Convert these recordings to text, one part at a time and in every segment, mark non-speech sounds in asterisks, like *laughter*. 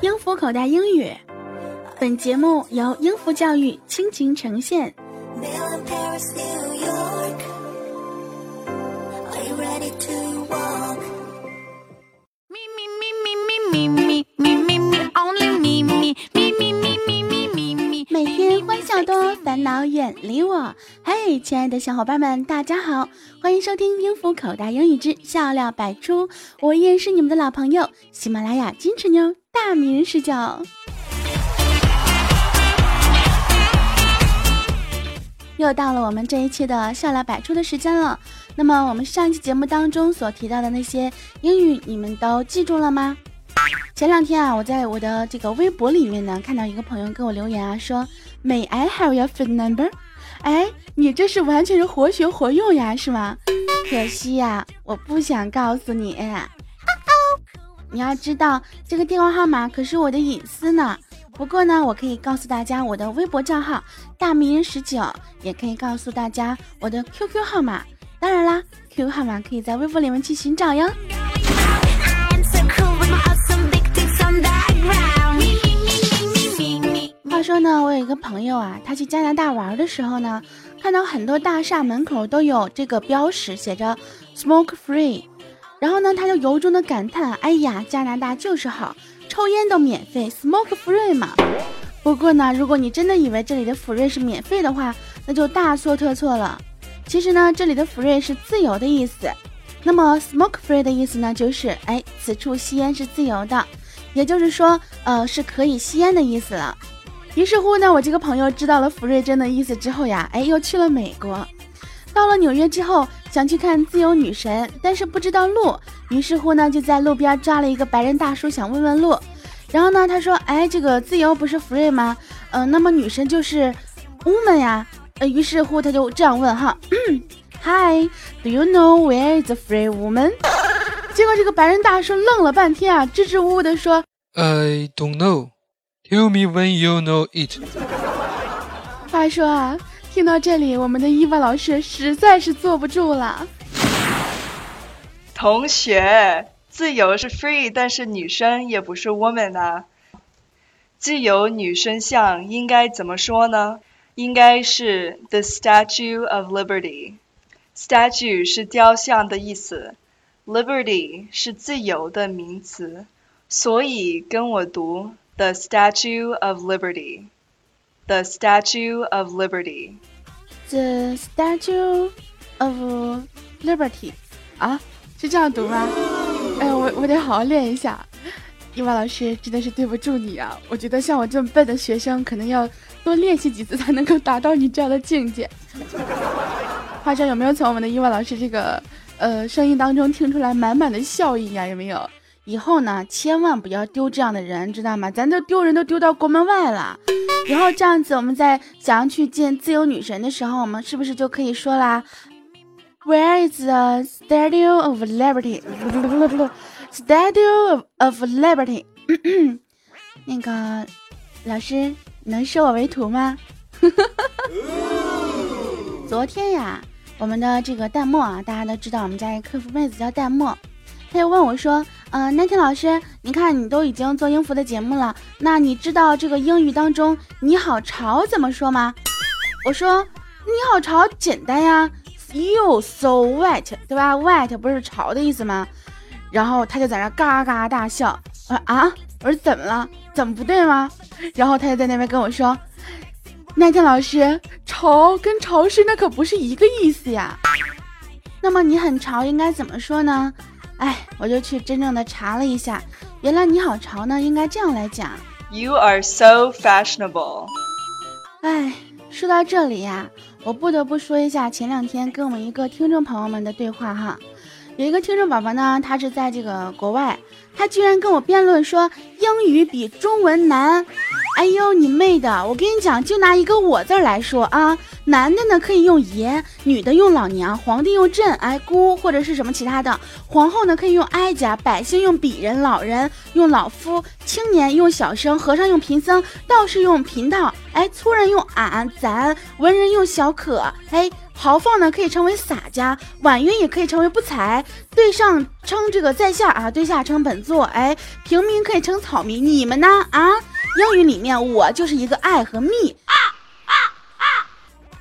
英孚口袋英语，本节目由英孚教育倾情呈现。烦恼远离我。嘿，亲爱的小伙伴们，大家好，欢迎收听英孚口袋英语之笑料百出。我依然是你们的老朋友，喜马拉雅金翅妞大名人十九。又到了我们这一期的笑料百出的时间了。那么我们上期节目当中所提到的那些英语，你们都记住了吗？前两天啊，我在我的这个微博里面呢，看到一个朋友给我留言啊，说 May I have your phone number？哎，你这是完全是活学活用呀，是吗？可惜呀，我不想告诉你。*laughs* 你要知道，这个电话号码可是我的隐私呢。不过呢，我可以告诉大家我的微博账号大名人十九，也可以告诉大家我的 QQ 号码。当然啦，QQ 号码可以在微博里面去寻找哟。说呢，我有一个朋友啊，他去加拿大玩的时候呢，看到很多大厦门口都有这个标识，写着 “smoke free”，然后呢，他就由衷的感叹：“哎呀，加拿大就是好。”抽烟都免费，smoke free 嘛。不过呢，如果你真的以为这里的 free 是免费的话，那就大错特错了。其实呢，这里的 free 是自由的意思。那么 smoke free 的意思呢，就是哎，此处吸烟是自由的，也就是说，呃，是可以吸烟的意思了。于是乎呢，我这个朋友知道了福瑞珍的意思之后呀，哎，又去了美国。到了纽约之后，想去看自由女神，但是不知道路，于是乎呢，就在路边抓了一个白人大叔，想问问路。然后呢，他说：“哎，这个自由不是 free 吗？嗯，那么女神就是 woman 呀。呃，于是乎他就这样问哈，*clears throat* Hi，do you know where is the free woman？结果这个白人大叔愣了半天啊，支支吾吾的说：I don't know. Tell me when you know it。话说啊。听到这里，我们的伊娃老师实在是坐不住了。同学，自由是 free，但是女生也不是 woman 啊。自由女生像应该怎么说呢？应该是 the Statue of Liberty。statue 是雕像的意思，liberty 是自由的名词，所以跟我读 the Statue of Liberty。The Statue of Liberty. The Statue of Liberty. 啊，是这样读吗？哎，我我得好好练一下。伊娃老师真的是对不住你啊！我觉得像我这么笨的学生，可能要多练习几次才能够达到你这样的境界。*laughs* 话说有没有从我们的伊娃老师这个呃声音当中听出来满满的笑意呀？有没有？以后呢，千万不要丢这样的人，知道吗？咱都丢人都丢到国门外了。然后这样子，我们在想要去见自由女神的时候，我们是不是就可以说啦？Where is the Statue of Liberty? *laughs* Statue of Liberty。*clears throat* 那个老师能收我为徒吗？*laughs* 昨天呀，我们的这个弹幕啊，大家都知道，我们家一个客服妹子叫弹幕。他就问我说：“嗯，那天老师，你看你都已经做英孚的节目了，那你知道这个英语当中‘你好潮’怎么说吗？”我说：“你好潮简单呀，You so wet，对吧？Wet 不是潮的意思吗？”然后他就在那嘎嘎大笑。我说：“啊，我说怎么了？怎么不对吗？”然后他就在那边跟我说：“那天老师，潮跟潮湿那可不是一个意思呀。那么你很潮应该怎么说呢？”哎，我就去真正的查了一下，原来你好潮呢，应该这样来讲：You are so fashionable。哎，说到这里呀，我不得不说一下前两天跟我们一个听众朋友们的对话哈。有一个听众宝宝呢，他是在这个国外，他居然跟我辩论说英语比中文难。哎呦，你妹的！我跟你讲，就拿一个我字来说啊，男的呢可以用爷，女的用老娘，皇帝用朕，哎姑或者是什么其他的，皇后呢可以用哀家，百姓用鄙人，老人用老夫，青年用小生，和尚用贫僧，道士用贫道，哎粗人用俺咱，文人用小可，哎。豪放呢可以称为洒家，婉约也可以称为不才。对上称这个在下啊，对下称本座。哎，平民可以称草民。你们呢？啊，英语里面我就是一个爱和蜜。啊啊啊！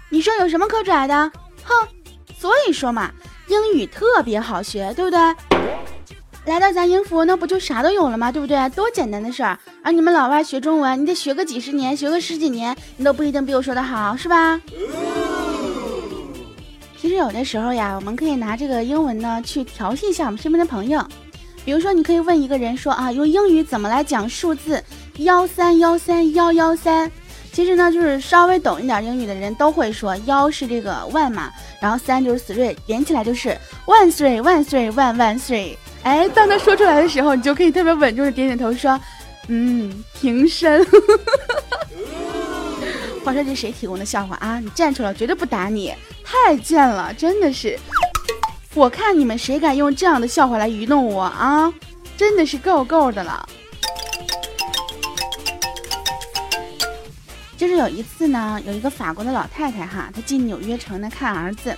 你说有什么可拽的？哼，所以说嘛，英语特别好学，对不对？来到咱英孚，那不就啥都有了吗？对不对？多简单的事儿啊！你们老外学中文，你得学个几十年，学个十几年，你都不一定比我说的好，是吧？其实有的时候呀，我们可以拿这个英文呢去调戏一下我们身边的朋友。比如说，你可以问一个人说啊，用英语怎么来讲数字幺三幺三幺幺三？其实呢，就是稍微懂一点英语的人都会说，幺是这个万嘛，然后三就是 three，连起来就是万 three 万 three 万万 three。哎，当他说出来的时候，你就可以特别稳重的点点头说，嗯，平身。*laughs* 话说这谁提供的笑话啊？你站出来，绝对不打你！太贱了，真的是！我看你们谁敢用这样的笑话来愚弄我啊？真的是够够的了。就是有一次呢，有一个法国的老太太哈，她进纽约城呢看儿子，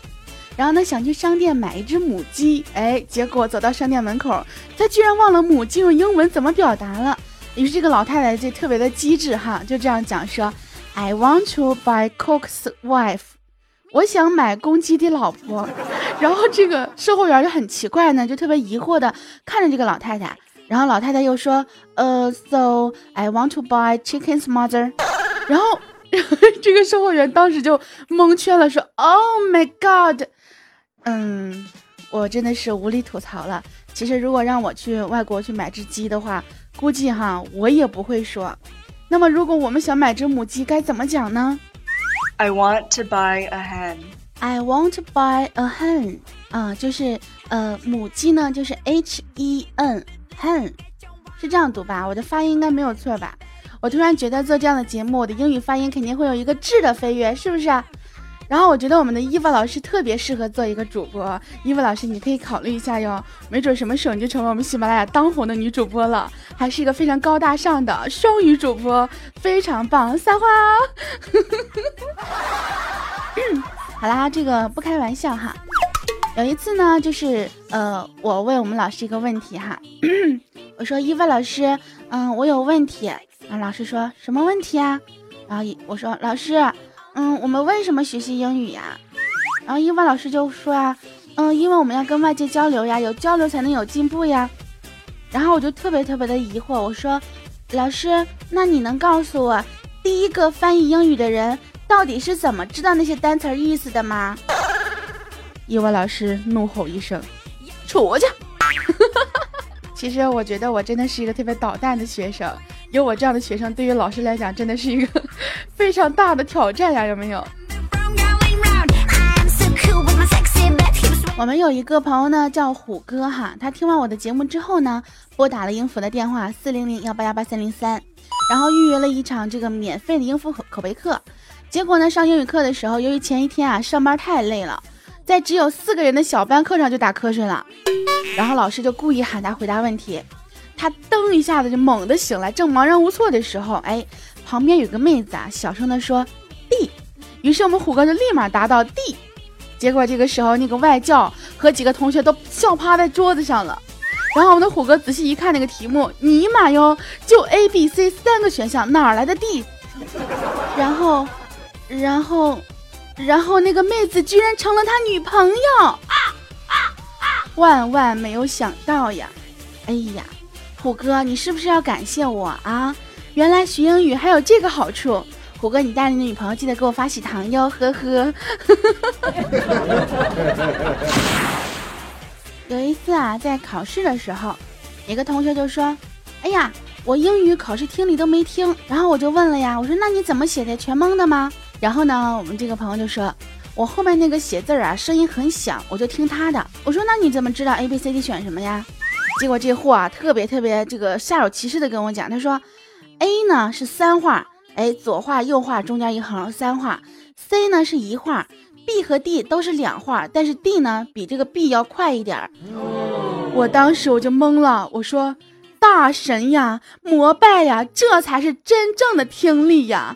然后呢想去商店买一只母鸡，哎，结果走到商店门口，他居然忘了母鸡用英文怎么表达了。于是这个老太太就特别的机智哈，就这样讲说。I want to buy cook's wife，我想买公鸡的老婆。*laughs* 然后这个售货员就很奇怪呢，就特别疑惑的看着这个老太太。然后老太太又说，呃，So I want to buy chicken's mother。然后 *laughs* 这个售货员当时就蒙圈了，说，Oh my god，嗯，我真的是无力吐槽了。其实如果让我去外国去买只鸡的话，估计哈我也不会说。那么，如果我们想买只母鸡，该怎么讲呢？I want to buy a hen. I want to buy a hen. 啊，就是呃，母鸡呢，就是 H E N，hen，是这样读吧？我的发音应该没有错吧？我突然觉得做这样的节目，我的英语发音肯定会有一个质的飞跃，是不是？然后我觉得我们的伊娃老师特别适合做一个主播，伊娃老师你可以考虑一下哟，没准什么时候你就成为我们喜马拉雅当红的女主播了，还是一个非常高大上的双语主播，非常棒，撒花！好啦，这个不开玩笑哈。有一次呢，就是呃，我问我们老师一个问题哈，*clears throat* 我说伊娃老师，嗯，我有问题，然后老师说什么问题啊？然后我说老师。嗯，我们为什么学习英语呀？然后英文老师就说啊，嗯，因为我们要跟外界交流呀，有交流才能有进步呀。然后我就特别特别的疑惑，我说，老师，那你能告诉我，第一个翻译英语的人到底是怎么知道那些单词意思的吗？英文老师怒吼一声，出去！*laughs* 其实我觉得我真的是一个特别捣蛋的学生。有我这样的学生，对于老师来讲真的是一个 *laughs* 非常大的挑战呀，有没有？我们有一个朋友呢，叫虎哥哈，他听完我的节目之后呢，拨打了英孚的电话四零零幺八幺八三零三，然后预约了一场这个免费的英孚口口碑课。结果呢，上英语课的时候，由于前一天啊上班太累了，在只有四个人的小班课上就打瞌睡了，然后老师就故意喊他回答问题。他噔一下子就猛地醒来，正茫然无措的时候，哎，旁边有个妹子啊，小声的说 D，于是我们虎哥就立马答到 D，结果这个时候那个外教和几个同学都笑趴在桌子上了，然后我们的虎哥仔细一看那个题目，尼玛哟，就 A B C 三个选项，哪来的 D？然后，然后，然后那个妹子居然成了他女朋友，万万没有想到呀，哎呀！虎哥，你是不是要感谢我啊？原来学英语还有这个好处。虎哥，你带你的女朋友记得给我发喜糖哟，呵呵。*laughs* 有一次啊，在考试的时候，一个同学就说：“哎呀，我英语考试听力都没听。”然后我就问了呀，我说：“那你怎么写的？全蒙的吗？”然后呢，我们这个朋友就说：“我后面那个写字啊，声音很响，我就听他的。”我说：“那你怎么知道 A B C D 选什么呀？”结果这货啊，特别特别这个煞有其事的跟我讲，他说 A 呢是三画，哎，左画右画中间一横，三画。C 呢是一画，B 和 D 都是两画，但是 D 呢比这个 B 要快一点。我当时我就懵了，我说。大神呀，膜拜呀，这才是真正的听力呀！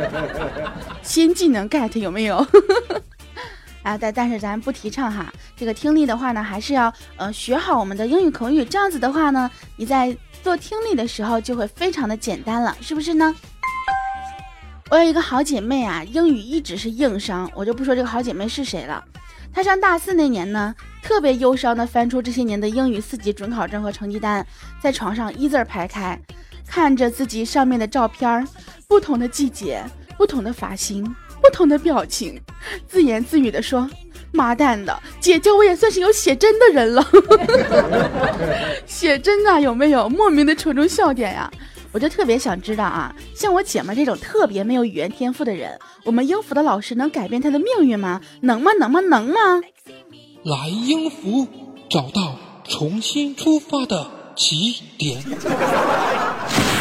*laughs* 新技能 get 有没有？*laughs* 啊，但但是咱不提倡哈。这个听力的话呢，还是要呃学好我们的英语口语，这样子的话呢，你在做听力的时候就会非常的简单了，是不是呢？我有一个好姐妹啊，英语一直是硬伤，我就不说这个好姐妹是谁了。她上大四那年呢。特别忧伤地翻出这些年的英语四级准考证和成绩单，在床上一字排开，看着自己上面的照片，不同的季节，不同的发型，不同的表情，自言自语地说：“妈蛋的，姐姐我也算是有写真的人了。*laughs* ” *laughs* 写真啊，有没有莫名的戳中笑点呀？我就特别想知道啊，像我姐们这种特别没有语言天赋的人，我们英孚的老师能改变她的命运吗？能吗？能吗？能吗？来英孚，找到重新出发的起点。*laughs*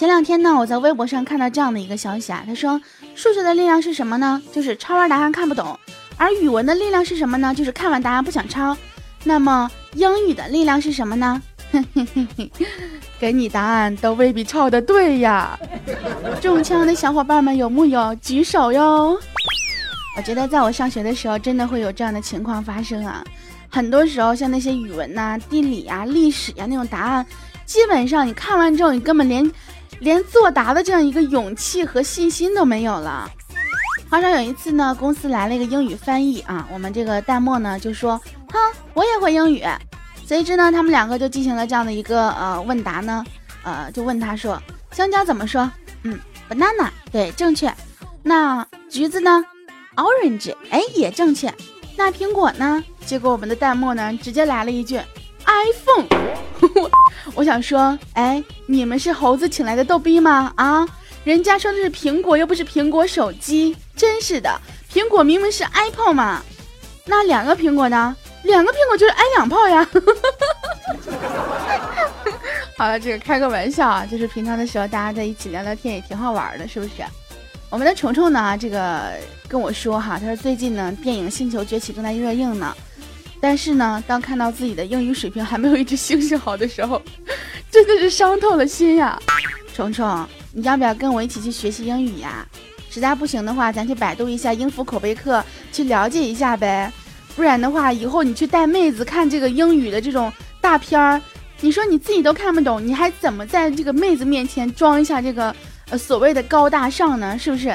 前两天呢，我在微博上看到这样的一个消息啊，他说数学的力量是什么呢？就是抄完答案看不懂；而语文的力量是什么呢？就是看完答案不想抄。那么英语的力量是什么呢？*laughs* 给你答案都未必抄的对呀。中枪的小伙伴们有木有举手哟？我觉得在我上学的时候，真的会有这样的情况发生啊！很多时候，像那些语文呐、地理呀、历史呀那种答案，基本上你看完之后，你根本连连作答的这样一个勇气和信心都没有了。话说有一次呢，公司来了一个英语翻译啊，我们这个弹幕呢就说：“哼，我也会英语。”随之呢，他们两个就进行了这样的一个呃问答呢，呃，就问他说：“香蕉怎么说？”嗯，banana，对，正确。那橘子呢？Orange，哎，也正确。那苹果呢？结果我们的弹幕呢，直接来了一句 iPhone。*laughs* 我想说，哎，你们是猴子请来的逗逼吗？啊，人家说的是苹果，又不是苹果手机，真是的。苹果明明是 iPhone 嘛。那两个苹果呢？两个苹果就是挨两炮呀。*laughs* 好了，这个开个玩笑啊，就是平常的时候大家在一起聊聊天也挺好玩的，是不是？我们的虫虫呢？这个跟我说哈，他说最近呢，电影《星球崛起》正在热映呢。但是呢，当看到自己的英语水平还没有一只猩猩好的时候，真的是伤透了心呀。虫虫，你要不要跟我一起去学习英语呀？实在不行的话，咱去百度一下英孚口碑课，去了解一下呗。不然的话，以后你去带妹子看这个英语的这种大片儿，你说你自己都看不懂，你还怎么在这个妹子面前装一下这个？呃，所谓的高大上呢，是不是？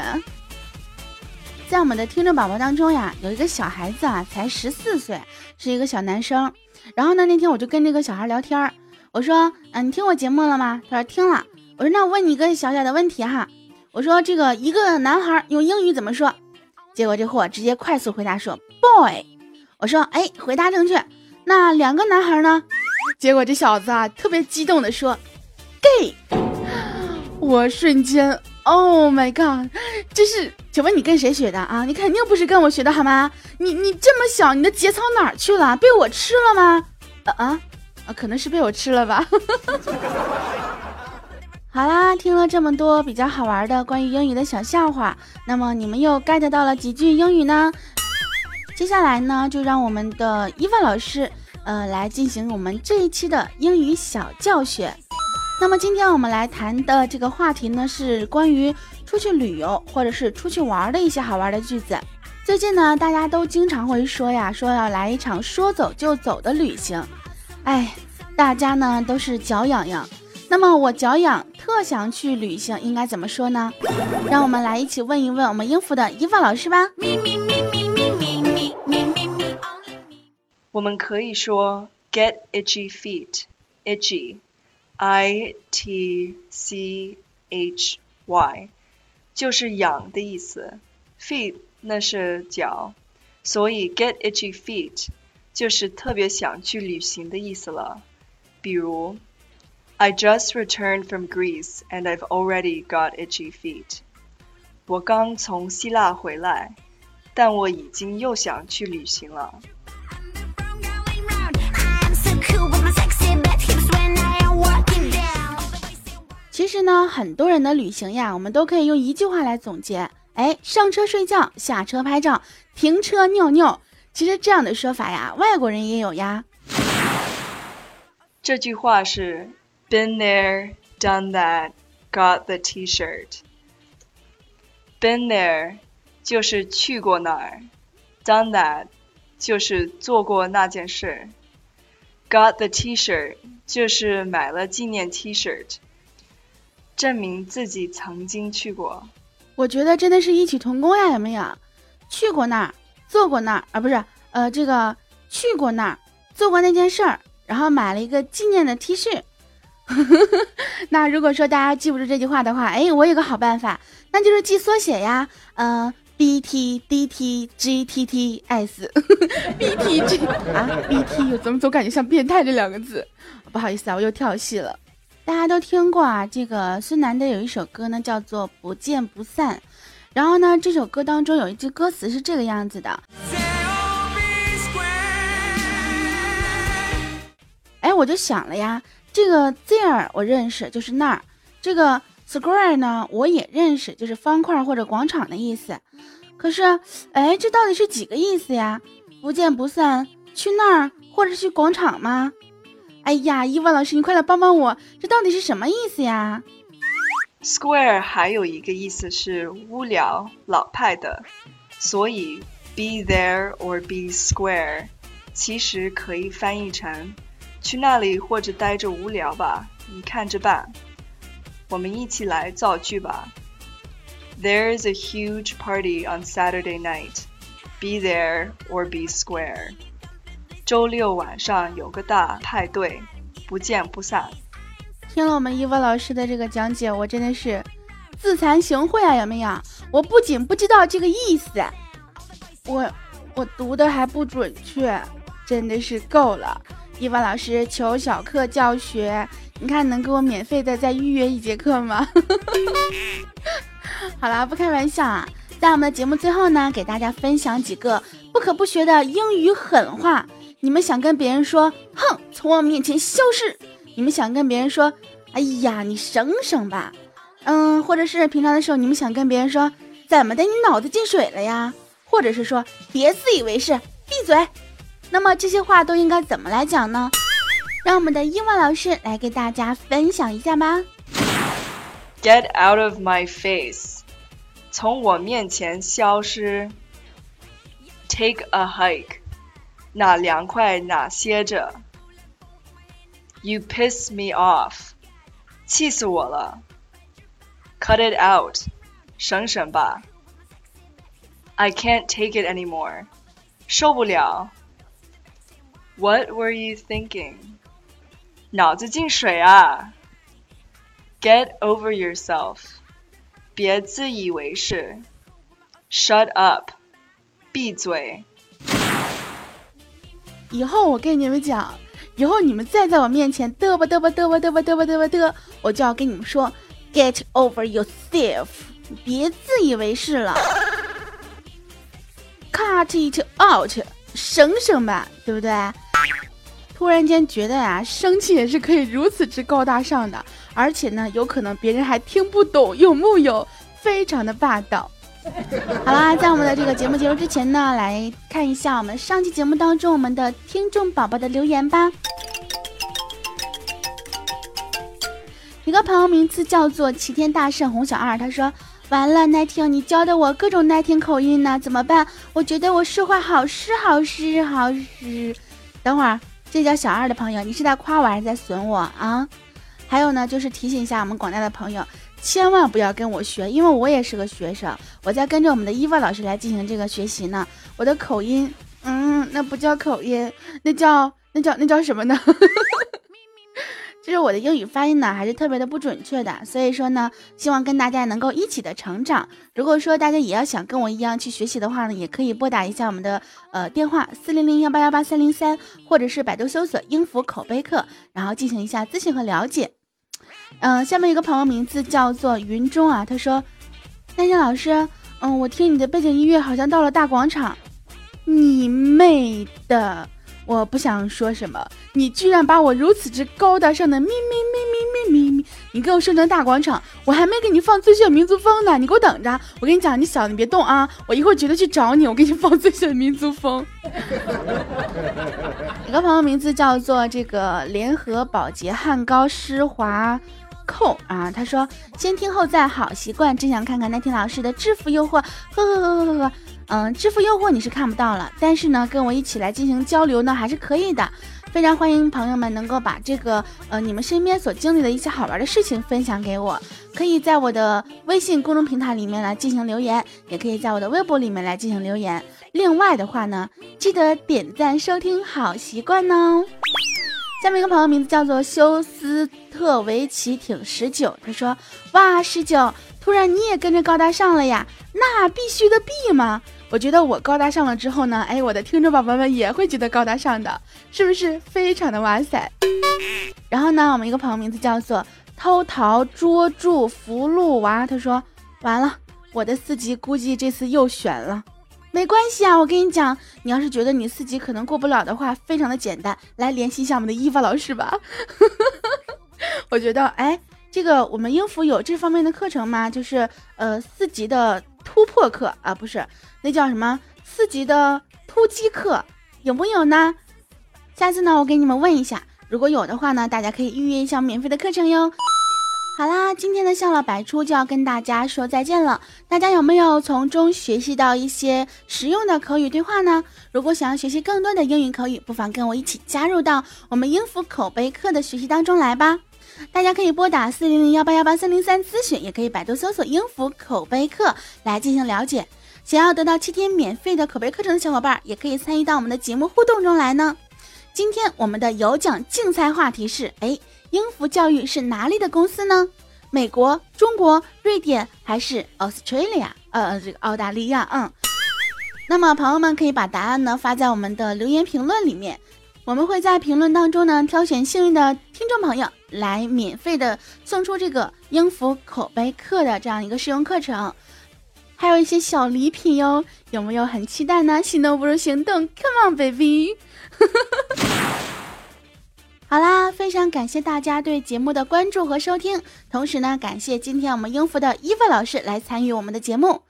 在我们的听众宝宝当中呀，有一个小孩子啊，才十四岁，是一个小男生。然后呢，那天我就跟这个小孩聊天儿，我说：“嗯，你听我节目了吗？”他说：“听了。”我说：“那我问你一个小小的问题哈，我说这个一个男孩用英语怎么说？”结果这货直接快速回答说：“boy。”我说：“哎，回答正确。那两个男孩呢？”结果这小子啊，特别激动的说：“gay。*gasps* ”我瞬间，Oh my god！这是，请问你跟谁学的啊？你肯定不是跟我学的好吗？你你这么小，你的节操哪儿去了？被我吃了吗？啊啊！可能是被我吃了吧。*laughs* 好啦，听了这么多比较好玩的关于英语的小笑话，那么你们又 get 到了几句英语呢？接下来呢，就让我们的伊万老师，呃，来进行我们这一期的英语小教学。那么今天我们来谈的这个话题呢，是关于出去旅游或者是出去玩的一些好玩的句子。最近呢，大家都经常会说呀，说要来一场说走就走的旅行。哎，大家呢都是脚痒痒。那么我脚痒，特想去旅行，应该怎么说呢？让我们来一起问一问我们英孚的伊凡老师吧。我们可以说 get itchy feet，itchy。I T C H Y，就是痒的意思。Feet 那是脚，所以 get itchy feet 就是特别想去旅行的意思了。比如，I just returned from Greece and I've already got itchy feet。我刚从希腊回来，但我已经又想去旅行了。 很多人的旅行呀，我们都可以用一句话来总结：哎，上车睡觉，下车拍照，停车尿尿。其实这样的说法呀，外国人也有呀。这句话是 Been there, done that, got the T-shirt. Been there 就是去过那儿，done that 就是做过那件事，got the T-shirt 就是买了纪念 T-shirt，证明自己曾经去过。我觉得真的是异曲同工呀，有没有？去过那儿，做过那儿啊，不是，呃，这个去过那儿，做过那件事儿，然后买了一个纪念的 T 恤。*laughs* 那如果说大家记不住这句话的话，哎，我有个好办法，那就是记缩写呀，嗯，B T D T G T T S，B *laughs* T G 啊，B T，怎么总感觉像变态这两个字？不好意思啊，我又跳戏了。大家都听过啊，这个孙楠的有一首歌呢，叫做《不见不散》，然后呢，这首歌当中有一句歌词是这个样子的。哎，我就想了呀。这个 there 我认识，就是那儿。这个 square 呢，我也认识，就是方块或者广场的意思。可是，哎，这到底是几个意思呀？不见不散，去那儿或者去广场吗？哎呀，伊万老师，你快来帮帮我，这到底是什么意思呀？square 还有一个意思是无聊、老派的，所以 be there or be square 其实可以翻译成。去那里或者待着无聊吧，你看着办。我们一起来造句吧。There's a huge party on Saturday night. Be there or be square. 周六晚上有个大派对，不见不散。听了我们伊娃老师的这个讲解，我真的是自惭形秽啊！有没有？我不仅不知道这个意思，我我读的还不准确，真的是够了。伊娃老师求小课教学，你看能给我免费的再预约一节课吗？*laughs* 好啦，不开玩笑啊！在我们的节目最后呢，给大家分享几个不可不学的英语狠话。你们想跟别人说“哼，从我面前消失”，你们想跟别人说“哎呀，你省省吧”，嗯，或者是平常的时候，你们想跟别人说“怎么的，你脑子进水了呀”，或者是说“别自以为是，闭嘴”。那么这些话都应该怎么来讲呢？让我们的英文老师来给大家分享一下吧。Get out of my face，从我面前消失。Take a hike，哪凉快哪歇着。You piss me off，气死我了。Cut it out，省省吧。I can't take it anymore，受不了。What were you thinking？脑子进水啊！Get over yourself，别自以为是。Shut up，闭嘴。 以后我跟你们讲，以后你们再在我面前嘚吧嘚吧嘚吧嘚吧嘚吧嘚吧嘚，我就要跟你们说，Get over yourself，别自以为是了。Cut it out，省省吧，对不对？突然间觉得呀，生气也是可以如此之高大上的，而且呢，有可能别人还听不懂，有木有？非常的霸道。*laughs* 好啦，在我们的这个节目结束之前呢，来看一下我们上期节目当中我们的听众宝宝的留言吧。一个朋友名字叫做齐天大圣洪小二，他说：“完了，奈听你教的我各种奈听口音呢，怎么办？我觉得我说话好湿好湿好湿。”等会儿。这叫小二的朋友，你是在夸我还是在损我啊？还有呢，就是提醒一下我们广大的朋友，千万不要跟我学，因为我也是个学生，我在跟着我们的伊娃老师来进行这个学习呢。我的口音，嗯，那不叫口音，那叫那叫那叫什么呢？*laughs* 就是我的英语发音呢，还是特别的不准确的，所以说呢，希望跟大家能够一起的成长。如果说大家也要想跟我一样去学习的话呢，也可以拨打一下我们的呃电话四零零幺八幺八三零三，或者是百度搜索“音符口碑课”，然后进行一下咨询和了解。嗯，下面一个朋友名字叫做云中啊，他说：“丹心老师，嗯，我听你的背景音乐好像到了大广场，你妹的！”我不想说什么，你居然把我如此之高大上的咪咪咪你给我设成大广场，我还没给你放最炫民族风呢，你给我等着。我跟你讲，你小子你别动啊，我一会儿绝对去找你，我给你放最炫民族风。*laughs* 一个朋友名字叫做这个联合保洁汉高施华。扣啊！他说先听后赞，好习惯。真想看看那天老师的制服诱惑。呵呵呵呵呵呵。嗯，支付诱惑你是看不到了，但是呢，跟我一起来进行交流呢，还是可以的。非常欢迎朋友们能够把这个呃你们身边所经历的一些好玩的事情分享给我，可以在我的微信公众平台里面来进行留言，也可以在我的微博里面来进行留言。另外的话呢，记得点赞收听，好习惯哦。下面一个朋友名字叫做休斯特维奇挺十九，他说：“哇，十九，突然你也跟着高大上了呀？那必须的必吗？我觉得我高大上了之后呢，哎，我的听众宝宝们也会觉得高大上的，是不是非常的哇塞？然后呢，我们一个朋友名字叫做偷桃捉住福禄娃，他说：完了，我的四级估计这次又悬了。”没关系啊，我跟你讲，你要是觉得你四级可能过不了的话，非常的简单，来联系一下我们的伊娃老师吧。*laughs* 我觉得，哎，这个我们英孚有这方面的课程吗？就是呃四级的突破课啊，不是，那叫什么四级的突击课，有木有呢？下次呢，我给你们问一下，如果有的话呢，大家可以预约一下免费的课程哟。好啦，今天的笑料百出就要跟大家说再见了。大家有没有从中学习到一些实用的口语对话呢？如果想要学习更多的英语口语，不妨跟我一起加入到我们英孚口碑课的学习当中来吧。大家可以拨打四零零幺八幺八三零三咨询，也可以百度搜索英孚口碑课来进行了解。想要得到七天免费的口碑课程的小伙伴，也可以参与到我们的节目互动中来呢。今天我们的有奖竞猜话题是：哎。英孚教育是哪里的公司呢？美国、中国、瑞典还是 Australia？呃，这个澳大利亚。嗯，那么朋友们可以把答案呢发在我们的留言评论里面，我们会在评论当中呢挑选幸运的听众朋友来免费的送出这个英孚口碑课的这样一个试用课程，还有一些小礼品哟。有没有很期待呢？心动不如行动，*laughs* Come on baby！好啦，非常感谢大家对节目的关注和收听，同时呢，感谢今天我们英孚的伊芙老师来参与我们的节目。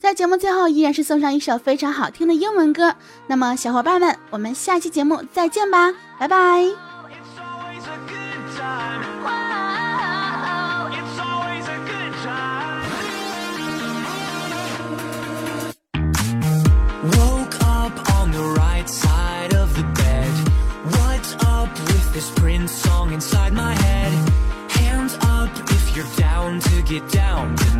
在节目最后，依然是送上一首非常好听的英文歌。那么，小伙伴们，我们下期节目再见吧，拜拜。this Prince song inside my head Hands up if you're down to get down tonight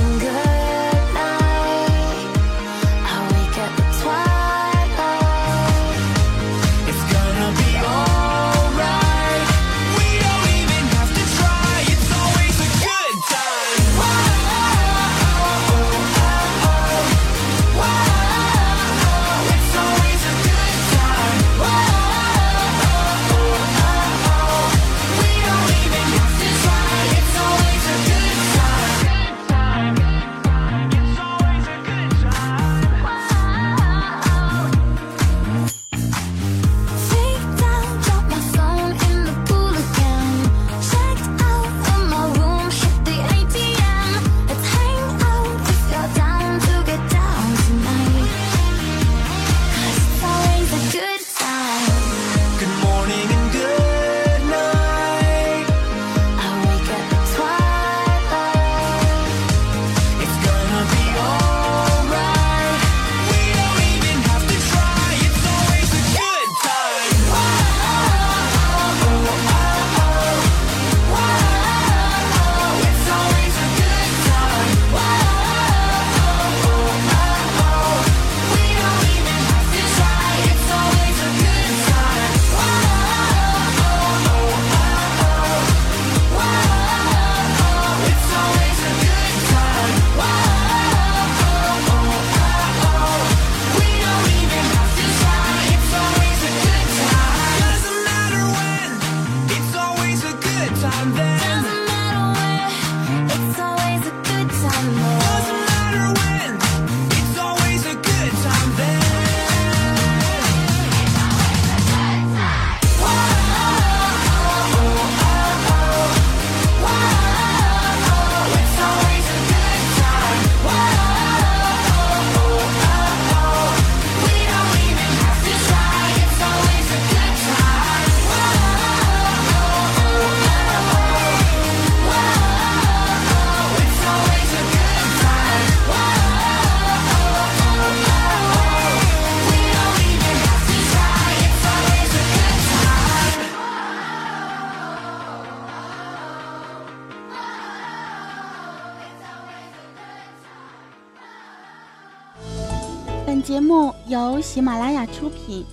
喜马拉雅出品，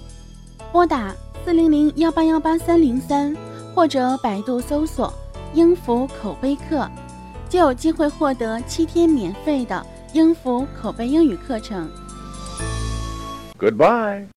拨打四零零幺八幺八三零三或者百度搜索“英孚口碑课”，就有机会获得七天免费的英孚口碑英语课程。Goodbye.